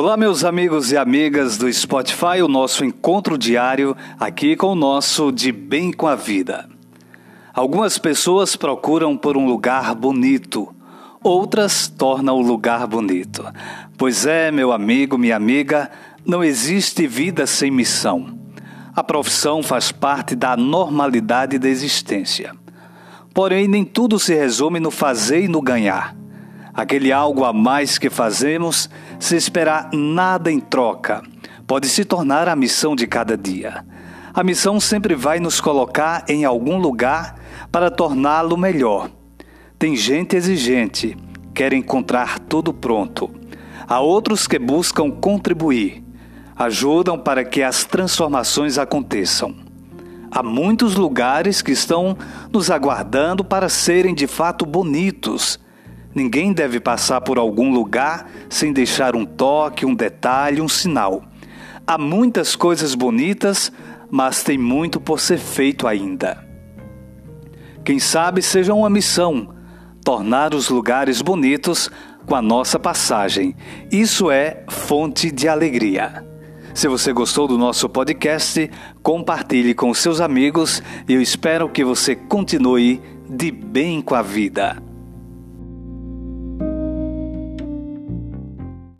Olá, meus amigos e amigas do Spotify, o nosso encontro diário aqui com o nosso De Bem com a Vida. Algumas pessoas procuram por um lugar bonito, outras tornam o lugar bonito. Pois é, meu amigo, minha amiga, não existe vida sem missão. A profissão faz parte da normalidade da existência. Porém, nem tudo se resume no fazer e no ganhar. Aquele algo a mais que fazemos, se esperar nada em troca, pode se tornar a missão de cada dia. A missão sempre vai nos colocar em algum lugar para torná-lo melhor. Tem gente exigente, quer encontrar tudo pronto. Há outros que buscam contribuir, ajudam para que as transformações aconteçam. Há muitos lugares que estão nos aguardando para serem de fato bonitos Ninguém deve passar por algum lugar sem deixar um toque, um detalhe, um sinal. Há muitas coisas bonitas, mas tem muito por ser feito ainda. Quem sabe seja uma missão tornar os lugares bonitos com a nossa passagem. Isso é fonte de alegria. Se você gostou do nosso podcast, compartilhe com seus amigos e eu espero que você continue de bem com a vida.